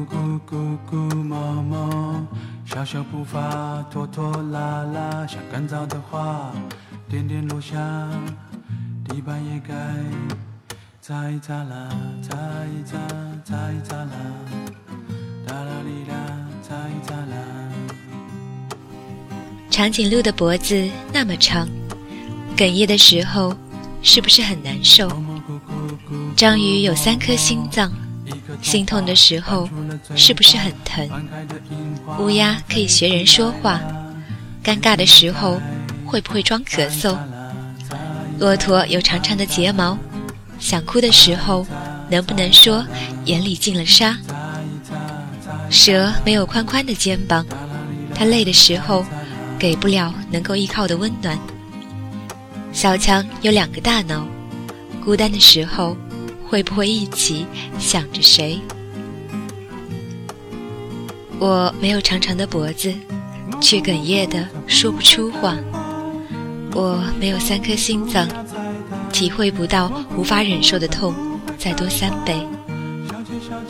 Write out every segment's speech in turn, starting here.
咕咕咕咕摸摸，小小步伐拖拖拉拉，像干燥的花，点点落下，地板也该擦一擦啦，擦一擦，擦一擦啦，哒啦哩啦，擦一擦啦。长颈鹿的脖子那么长，哽咽的时候是不是很难受？章鱼有三颗心脏，心痛的时候是不是很疼？乌鸦可以学人说话，尴尬的时候会不会装咳嗽？骆驼有长长的睫毛，想哭的时候能不能说眼里进了沙？蛇没有宽宽的肩膀，它累的时候给不了能够依靠的温暖。小强有两个大脑，孤单的时候。会不会一起想着谁？我没有长长的脖子，却哽咽的说不出话。我没有三颗心脏，体会不到无法忍受的痛再多三倍。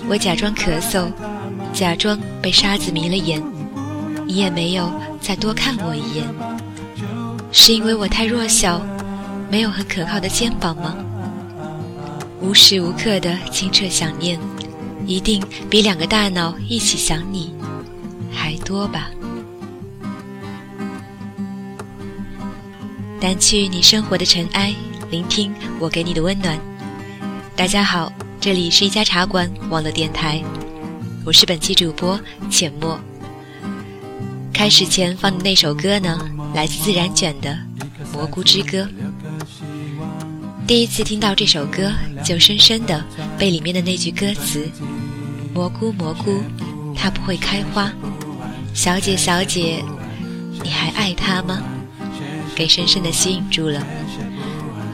我假装咳嗽，假装被沙子迷了眼，你也没有再多看我一眼。是因为我太弱小，没有很可靠的肩膀吗？无时无刻的清澈想念，一定比两个大脑一起想你还多吧？掸去你生活的尘埃，聆听我给你的温暖。大家好，这里是一家茶馆网络电台，我是本期主播浅墨。开始前放的那首歌呢，来自自然卷的《蘑菇之歌》。第一次听到这首歌，就深深的被里面的那句歌词“蘑菇蘑菇，它不会开花”，小姐小姐，你还爱它吗？给深深的吸引住了。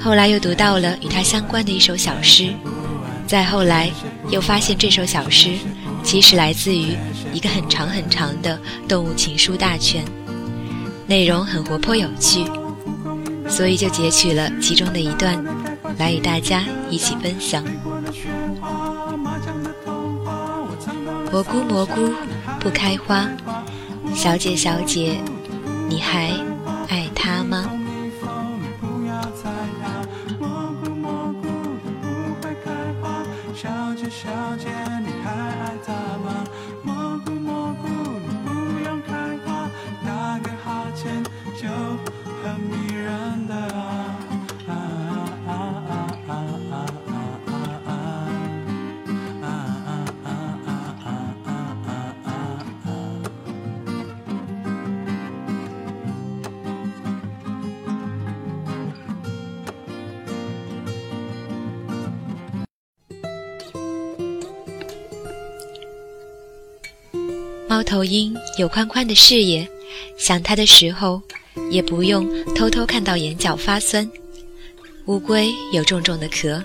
后来又读到了与它相关的一首小诗，再后来又发现这首小诗其实来自于一个很长很长的动物情书大全，内容很活泼有趣，所以就截取了其中的一段。来与大家一起分享。蘑菇蘑菇不开花，小姐小姐，你还爱他吗？有宽宽的视野，想它的时候，也不用偷偷看到眼角发酸。乌龟有重重的壳，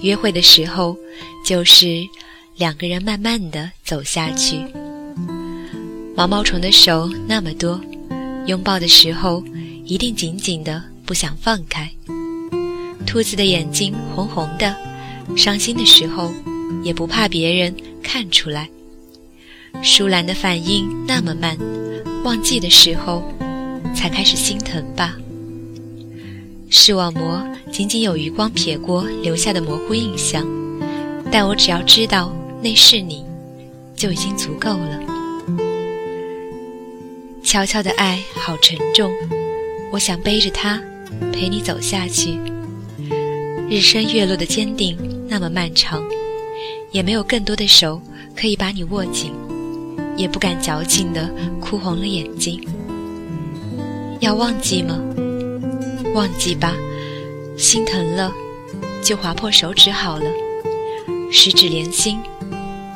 约会的时候，就是两个人慢慢的走下去。毛毛虫的手那么多，拥抱的时候一定紧紧的不想放开。兔子的眼睛红红的，伤心的时候也不怕别人看出来。舒兰的反应那么慢，忘记的时候才开始心疼吧。视网膜仅仅有余光瞥过留下的模糊印象，但我只要知道那是你，就已经足够了。悄悄的爱好沉重，我想背着它陪你走下去。日升月落的坚定那么漫长，也没有更多的手可以把你握紧。也不敢矫情的哭红了眼睛。要忘记吗？忘记吧，心疼了，就划破手指好了。十指连心，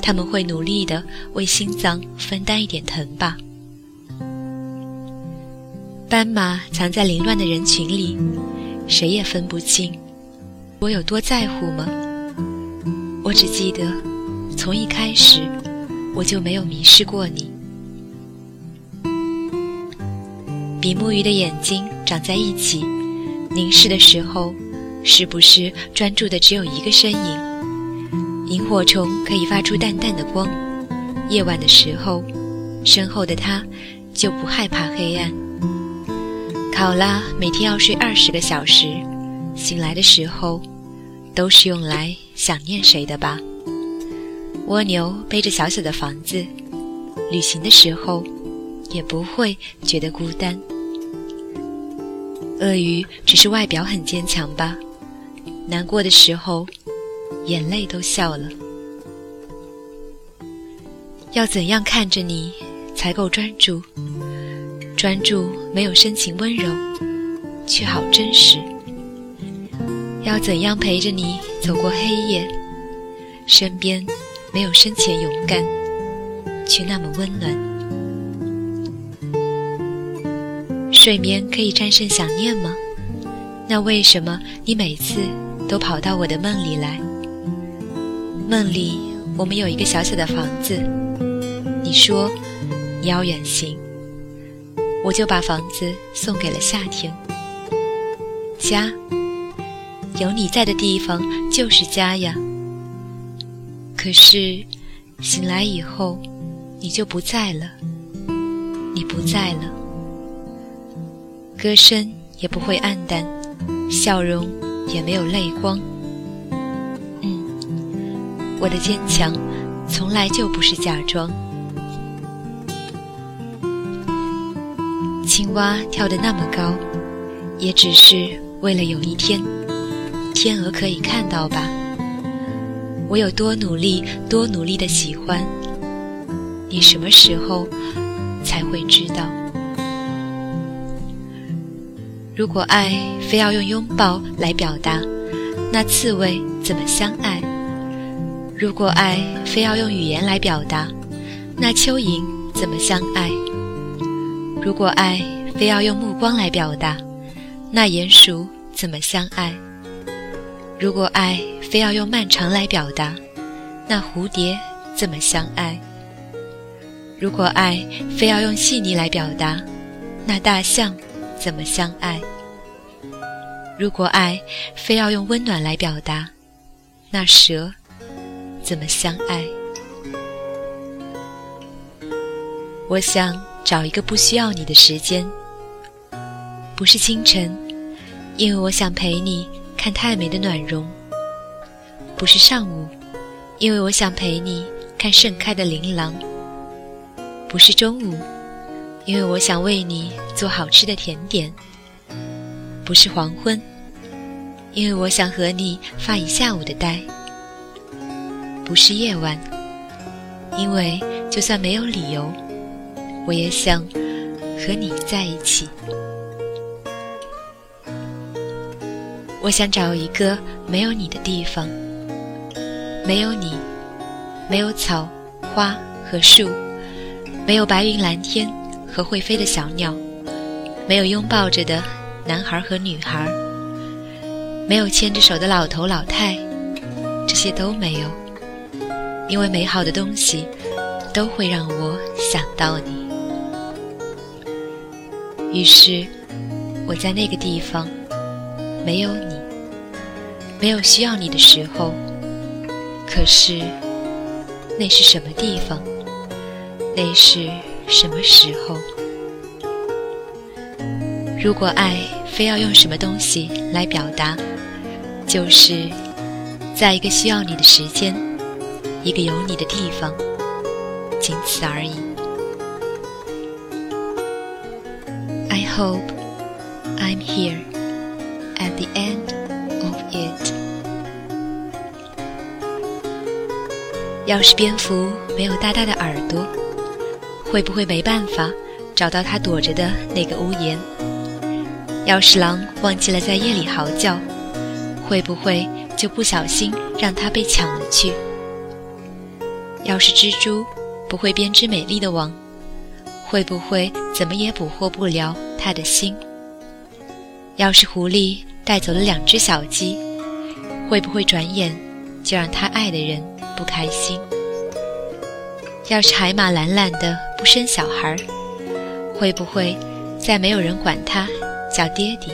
他们会努力的为心脏分担一点疼吧。斑马藏在凌乱的人群里，谁也分不清我有多在乎吗？我只记得，从一开始。我就没有迷失过你。比目鱼的眼睛长在一起，凝视的时候，是不是专注的只有一个身影？萤火虫可以发出淡淡的光，夜晚的时候，身后的他就不害怕黑暗。考拉每天要睡二十个小时，醒来的时候都是用来想念谁的吧？蜗牛背着小小的房子，旅行的时候也不会觉得孤单。鳄鱼只是外表很坚强吧？难过的时候，眼泪都笑了。要怎样看着你才够专注？专注没有深情温柔，却好真实。要怎样陪着你走过黑夜？身边没有深浅勇敢，却那么温暖。睡眠可以战胜想念吗？那为什么你每次都跑到我的梦里来？梦里我们有一个小小的房子，你说你要远行，我就把房子送给了夏天。家，有你在的地方就是家呀。可是醒来以后，你就不在了，你不在了。歌声也不会暗淡，笑容也没有泪光。嗯，我的坚强从来就不是假装。青蛙跳得那么高，也只是为了有一天，天鹅可以看到吧。我有多努力，多努力的喜欢你，什么时候才会知道？如果爱非要用拥抱来表达，那刺猬怎么相爱？如果爱非要用语言来表达，那蚯蚓怎么相爱？如果爱非要用目光来表达，那鼹鼠怎么相爱？如果爱非要用漫长来表达，那蝴蝶怎么相爱？如果爱非要用细腻来表达，那大象？怎么相爱？如果爱非要用温暖来表达，那蛇怎么相爱？我想找一个不需要你的时间，不是清晨，因为我想陪你看太美的暖融；不是上午，因为我想陪你看盛开的琳琅；不是中午。因为我想为你做好吃的甜点，不是黄昏；因为我想和你发一下午的呆，不是夜晚；因为就算没有理由，我也想和你在一起。我想找一个没有你的地方，没有你，没有草花和树，没有白云蓝天。和会飞的小鸟，没有拥抱着的男孩和女孩，没有牵着手的老头老太，这些都没有，因为美好的东西都会让我想到你。于是，我在那个地方，没有你，没有需要你的时候。可是，那是什么地方？那是。什么时候？如果爱非要用什么东西来表达，就是在一个需要你的时间，一个有你的地方，仅此而已。I hope I'm here at the end of it。要是蝙蝠没有大大的耳朵。会不会没办法找到它躲着的那个屋檐？要是狼忘记了在夜里嚎叫，会不会就不小心让它被抢了去？要是蜘蛛不会编织美丽的网，会不会怎么也捕获不了它的心？要是狐狸带走了两只小鸡，会不会转眼就让他爱的人不开心？要是海马懒懒的不生小孩，会不会再没有人管他叫爹地？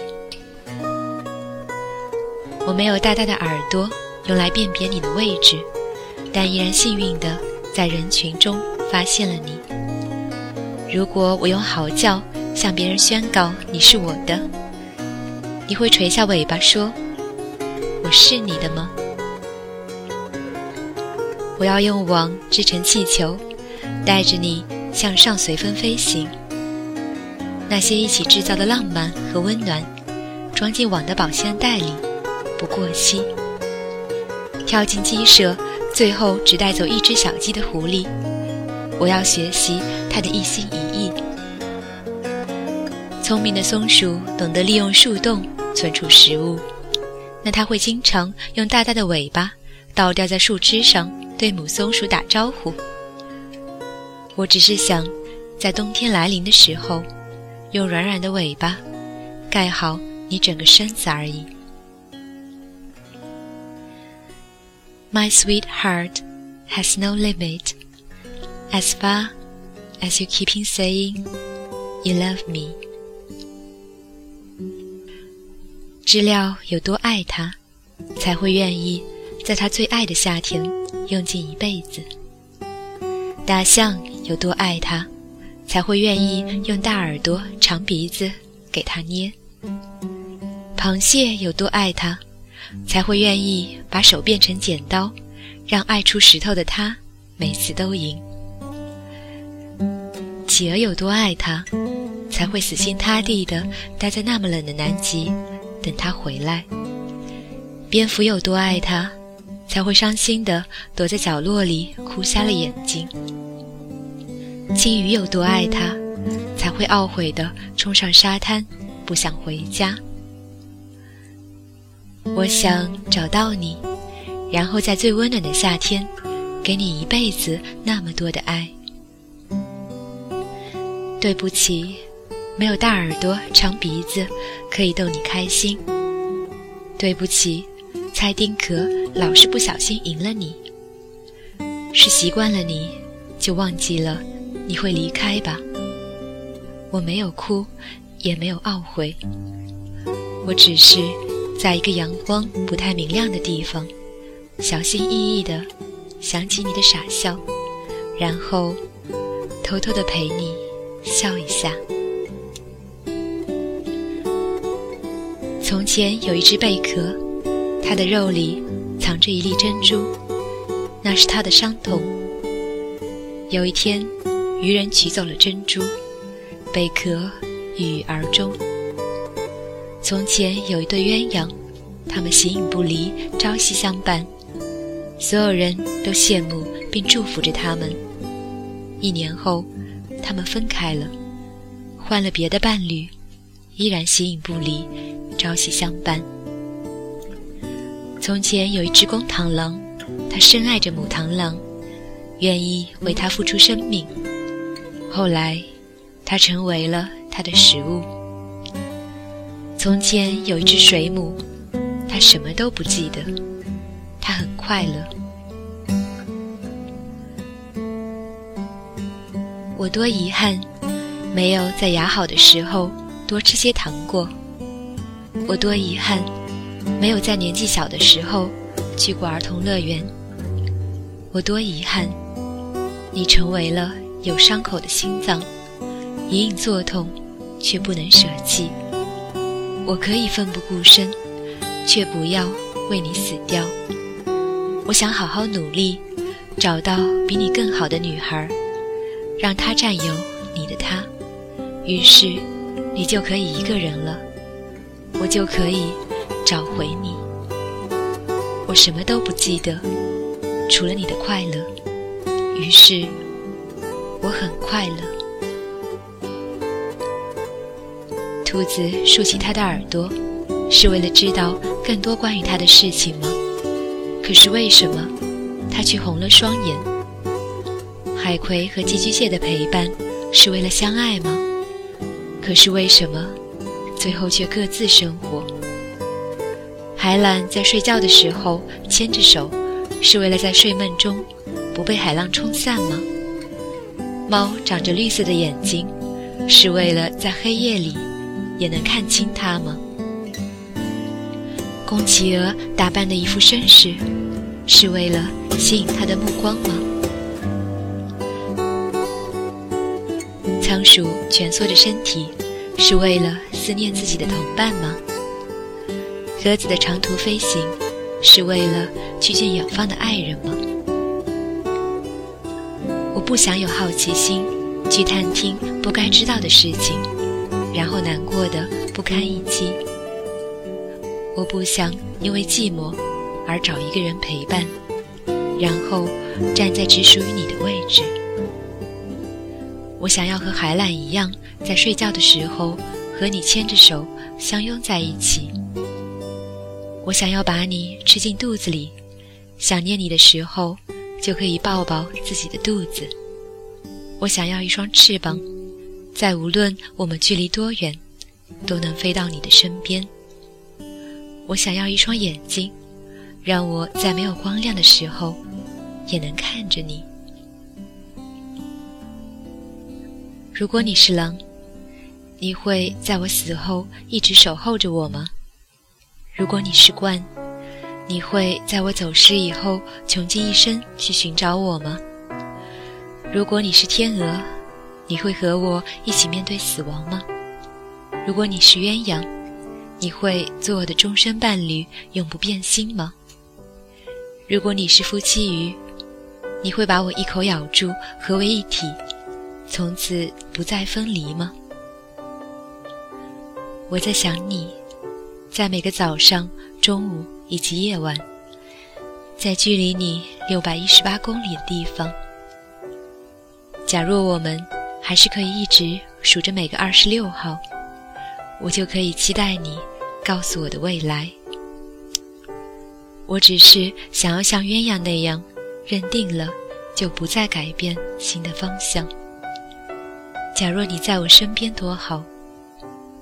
我没有大大的耳朵用来辨别你的位置，但依然幸运的在人群中发现了你。如果我用嚎叫向别人宣告你是我的，你会垂下尾巴说：“我是你的吗？”我要用网织成气球，带着你向上随风飞行。那些一起制造的浪漫和温暖，装进网的保鲜袋里，不过期。跳进鸡舍，最后只带走一只小鸡的狐狸，我要学习它的一心一意。聪明的松鼠懂得利用树洞存储食物，那它会经常用大大的尾巴倒吊在树枝上，对母松鼠打招呼。我只是想，在冬天来临的时候。用软软的尾巴盖好你整个身子而已。My sweetheart has no limit as far as you keeping saying you love me。知了有多爱他，才会愿意在他最爱的夏天用尽一辈子。大象有多爱他。才会愿意用大耳朵、长鼻子给他捏。螃蟹有多爱他，才会愿意把手变成剪刀，让爱出石头的他每次都赢。企鹅有多爱他，才会死心塌地的待在那么冷的南极，等他回来。蝙蝠有多爱他，才会伤心的躲在角落里哭瞎了眼睛。鲸鱼有多爱他，才会懊悔的冲上沙滩，不想回家。我想找到你，然后在最温暖的夏天，给你一辈子那么多的爱。对不起，没有大耳朵、长鼻子可以逗你开心。对不起，猜丁壳老是不小心赢了你。是习惯了你，就忘记了。你会离开吧？我没有哭，也没有懊悔。我只是在一个阳光不太明亮的地方，小心翼翼的想起你的傻笑，然后偷偷的陪你笑一下。从前有一只贝壳，它的肉里藏着一粒珍珠，那是它的伤痛。有一天。渔人取走了珍珠，贝壳郁郁而终。从前有一对鸳鸯，他们形影不离，朝夕相伴，所有人都羡慕并祝福着他们。一年后，他们分开了，换了别的伴侣，依然形影不离，朝夕相伴。从前有一只公螳螂，它深爱着母螳螂，愿意为它付出生命。后来，它成为了它的食物。从前有一只水母，它什么都不记得，它很快乐。我多遗憾，没有在牙好的时候多吃些糖果。我多遗憾，没有在年纪小的时候去过儿童乐园。我多遗憾，你成为了。有伤口的心脏，隐隐作痛，却不能舍弃。我可以奋不顾身，却不要为你死掉。我想好好努力，找到比你更好的女孩，让她占有你的他。于是，你就可以一个人了，我就可以找回你。我什么都不记得，除了你的快乐。于是。我很快乐。兔子竖起它的耳朵，是为了知道更多关于它的事情吗？可是为什么它却红了双眼？海葵和寄居蟹的陪伴是为了相爱吗？可是为什么最后却各自生活？海懒在睡觉的时候牵着手，是为了在睡梦中不被海浪冲散吗？猫长着绿色的眼睛，是为了在黑夜里也能看清它吗？公企鹅打扮的一副绅士，是为了吸引他的目光吗？仓鼠蜷缩着身体，是为了思念自己的同伴吗？鸽子的长途飞行，是为了去见远方的爱人吗？我不想有好奇心去探听不该知道的事情，然后难过的不堪一击。我不想因为寂寞而找一个人陪伴，然后站在只属于你的位置。我想要和海懒一样，在睡觉的时候和你牵着手相拥在一起。我想要把你吃进肚子里，想念你的时候就可以抱抱自己的肚子。我想要一双翅膀，在无论我们距离多远，都能飞到你的身边。我想要一双眼睛，让我在没有光亮的时候也能看着你。如果你是狼，你会在我死后一直守候着我吗？如果你是鹳，你会在我走失以后穷尽一生去寻找我吗？如果你是天鹅，你会和我一起面对死亡吗？如果你是鸳鸯，你会做我的终身伴侣，永不变心吗？如果你是夫妻鱼，你会把我一口咬住，合为一体，从此不再分离吗？我在想你。在每个早上、中午以及夜晚，在距离你六百一十八公里的地方，假若我们还是可以一直数着每个二十六号，我就可以期待你告诉我的未来。我只是想要像鸳鸯那样，认定了就不再改变新的方向。假若你在我身边多好。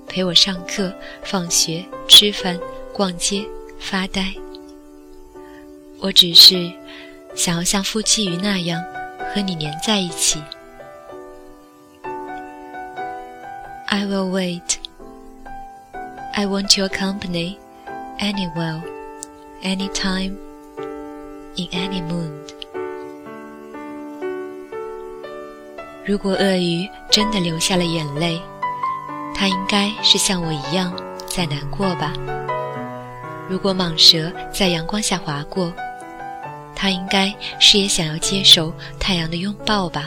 陪我上课、放学、吃饭、逛街、发呆。我只是想要像夫妻鱼那样和你黏在一起。I will wait. I want your company, anywhere, anytime, in any mood. 如果鳄鱼真的流下了眼泪。他应该是像我一样在难过吧。如果蟒蛇在阳光下划过，它应该是也想要接受太阳的拥抱吧。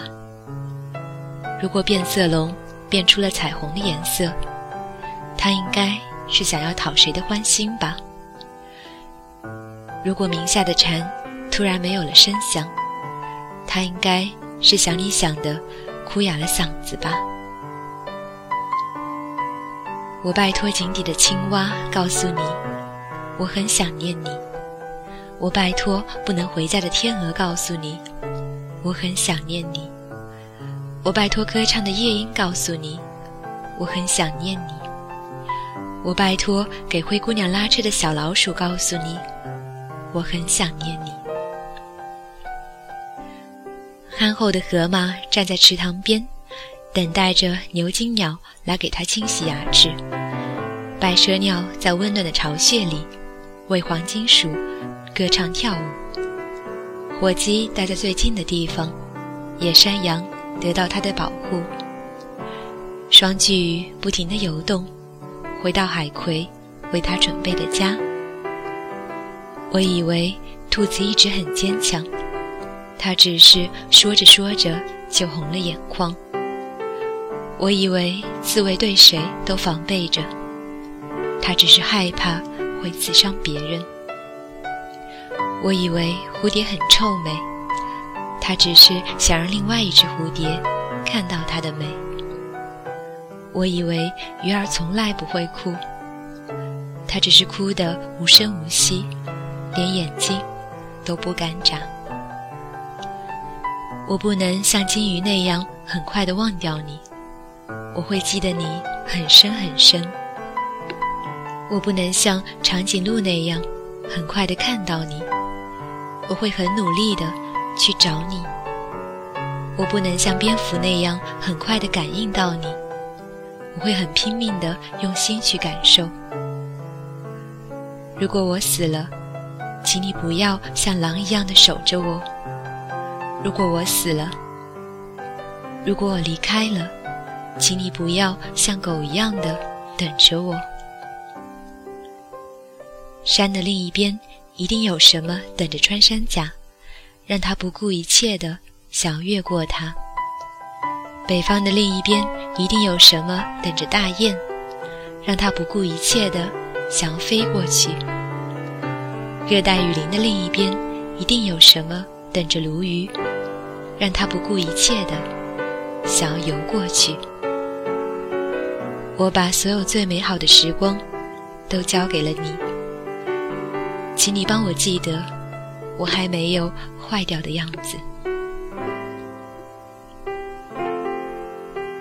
如果变色龙变出了彩虹的颜色，它应该是想要讨谁的欢心吧。如果鸣下的蝉突然没有了声响，它应该是想你想的哭哑了嗓子吧。我拜托井底的青蛙告诉你，我很想念你。我拜托不能回家的天鹅告诉你，我很想念你。我拜托歌唱的夜莺告诉你，我很想念你。我拜托给灰姑娘拉车的小老鼠告诉你，我很想念你。憨厚的河马站在池塘边。等待着牛津鸟来给它清洗牙齿，白蛇鸟在温暖的巢穴里为黄金鼠歌唱跳舞，火鸡待在最近的地方，野山羊得到它的保护，双巨鱼不停地游动，回到海葵为它准备的家。我以为兔子一直很坚强，它只是说着说着就红了眼眶。我以为刺猬对谁都防备着，它只是害怕会刺伤别人。我以为蝴蝶很臭美，它只是想让另外一只蝴蝶看到它的美。我以为鱼儿从来不会哭，它只是哭得无声无息，连眼睛都不敢眨。我不能像金鱼那样很快地忘掉你。我会记得你很深很深。我不能像长颈鹿那样很快的看到你，我会很努力的去找你。我不能像蝙蝠那样很快的感应到你，我会很拼命的用心去感受。如果我死了，请你不要像狼一样的守着我。如果我死了，如果我离开了。请你不要像狗一样的等着我。山的另一边一定有什么等着穿山甲，让他不顾一切的想要越过它。北方的另一边一定有什么等着大雁，让他不顾一切的想要飞过去。热带雨林的另一边一定有什么等着鲈鱼，让他不顾一切的想要游过去。我把所有最美好的时光都交给了你，请你帮我记得，我还没有坏掉的样子。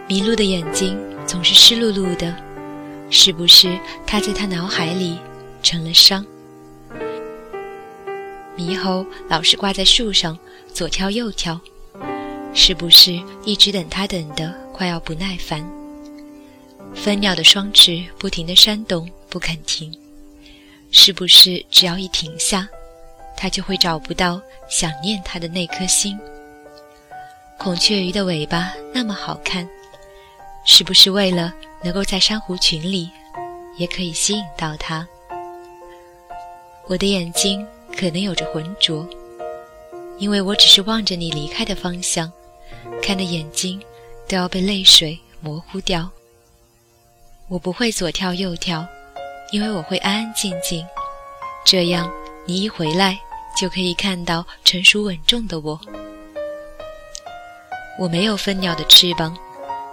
迷路的眼睛总是湿漉漉的，是不是他在他脑海里成了伤？猕猴老是挂在树上左跳右跳，是不是一直等他等得快要不耐烦？蜂鸟的双翅不停地扇动，不肯停，是不是只要一停下，它就会找不到想念它的那颗心？孔雀鱼的尾巴那么好看，是不是为了能够在珊瑚群里也可以吸引到它？我的眼睛可能有着浑浊，因为我只是望着你离开的方向，看的眼睛都要被泪水模糊掉。我不会左跳右跳，因为我会安安静静，这样你一回来就可以看到成熟稳重的我。我没有蜂鸟的翅膀，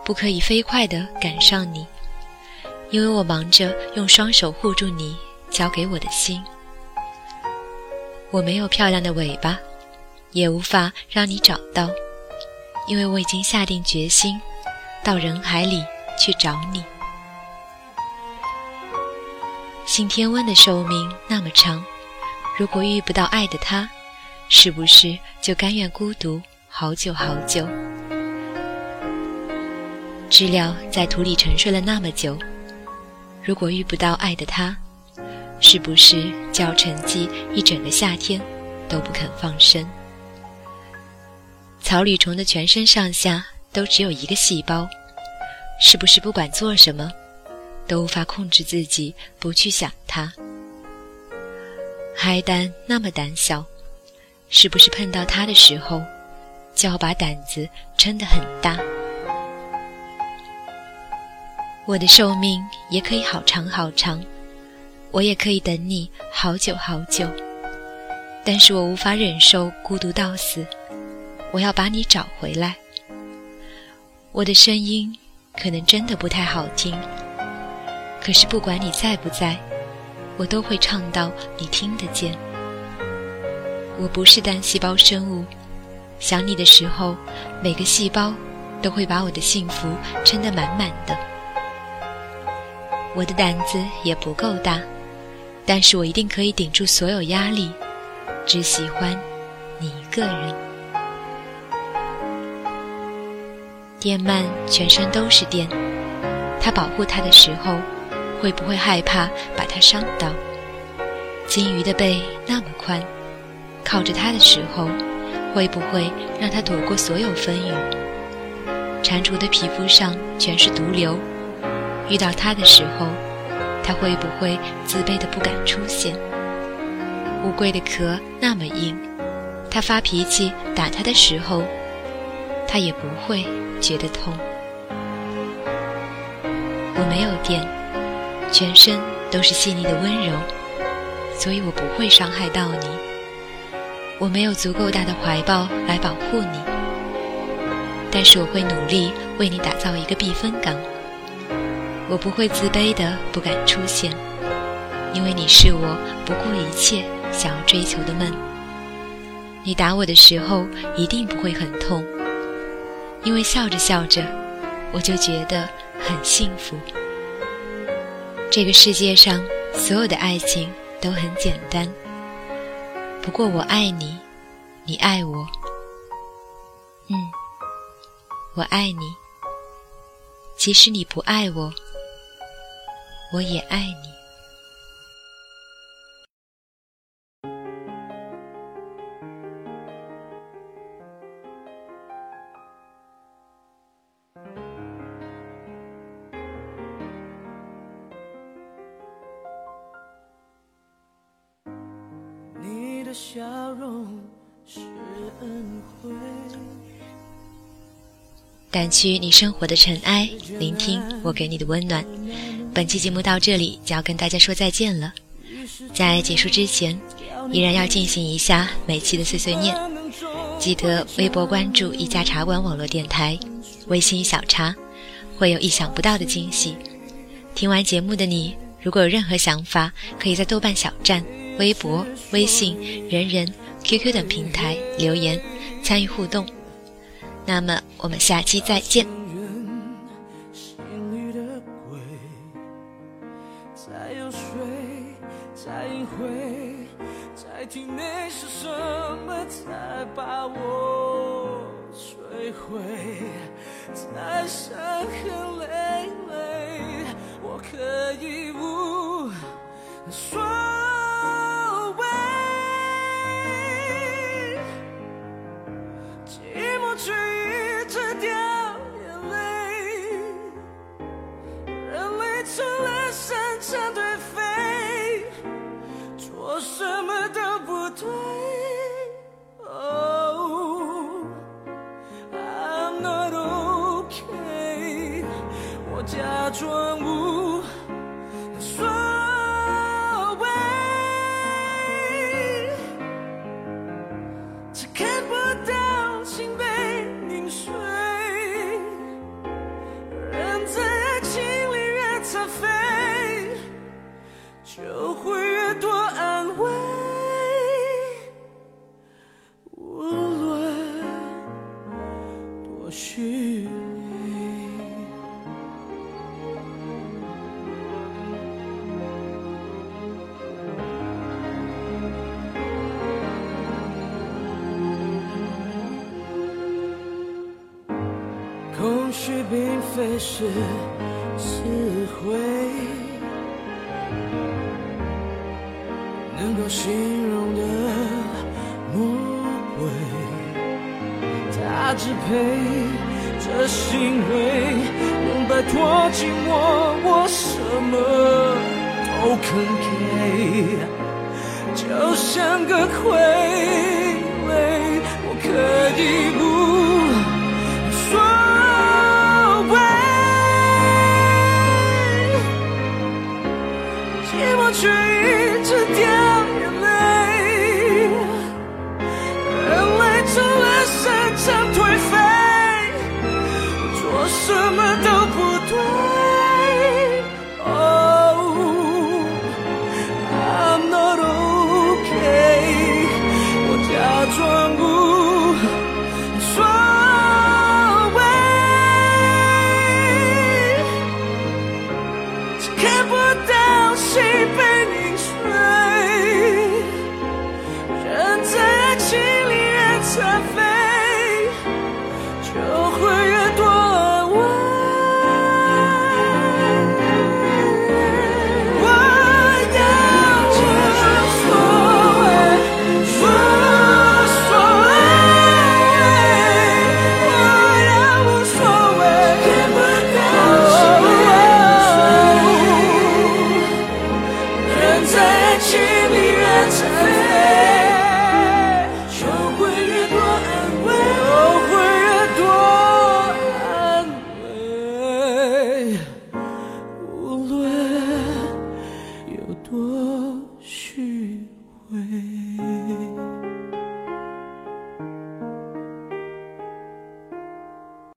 不可以飞快地赶上你，因为我忙着用双手护住你交给我的心。我没有漂亮的尾巴，也无法让你找到，因为我已经下定决心，到人海里去找你。信天翁的寿命那么长，如果遇不到爱的他，是不是就甘愿孤独好久好久？知了在土里沉睡了那么久，如果遇不到爱的他，是不是叫沉寂一整个夏天都不肯放生？草履虫的全身上下都只有一个细胞，是不是不管做什么？都无法控制自己不去想它。海胆那么胆小，是不是碰到它的时候，就要把胆子撑得很大？我的寿命也可以好长好长，我也可以等你好久好久，但是我无法忍受孤独到死，我要把你找回来。我的声音可能真的不太好听。可是不管你在不在，我都会唱到你听得见。我不是单细胞生物，想你的时候，每个细胞都会把我的幸福撑得满满的。我的胆子也不够大，但是我一定可以顶住所有压力，只喜欢你一个人。电鳗全身都是电，它保护它的时候。会不会害怕把它伤到？金鱼的背那么宽，靠着它的时候，会不会让它躲过所有风雨？蟾蜍的皮肤上全是毒瘤，遇到它的时候，他会不会自卑的不敢出现？乌龟的壳那么硬，他发脾气打它的时候，它也不会觉得痛。我没有电。全身都是细腻的温柔，所以我不会伤害到你。我没有足够大的怀抱来保护你，但是我会努力为你打造一个避风港。我不会自卑的不敢出现，因为你是我不顾一切想要追求的梦。你打我的时候一定不会很痛，因为笑着笑着，我就觉得很幸福。这个世界上所有的爱情都很简单，不过我爱你，你爱我，嗯，我爱你。即使你不爱我，我也爱你。你的笑容是恩，掸去你生活的尘埃，聆听我给你的温暖。本期节目到这里就要跟大家说再见了。在结束之前，依然要进行一下每期的碎碎念。记得微博关注一家茶馆网络电台，微信小茶，会有意想不到的惊喜。听完节目的你，如果有任何想法，可以在豆瓣小站、微博、微信、人人、QQ 等平台留言参与互动。那么我们下期再见。才把我摧毁？在伤痕累累，我可以无所谓。寂寞却一直掉眼泪，人类除了擅长对 I'm not okay，我假装无是词汇，能够形容的魔鬼，他支配这行为，能摆脱寂寞，我什么都肯给。就像个傀儡，我可以不说是悲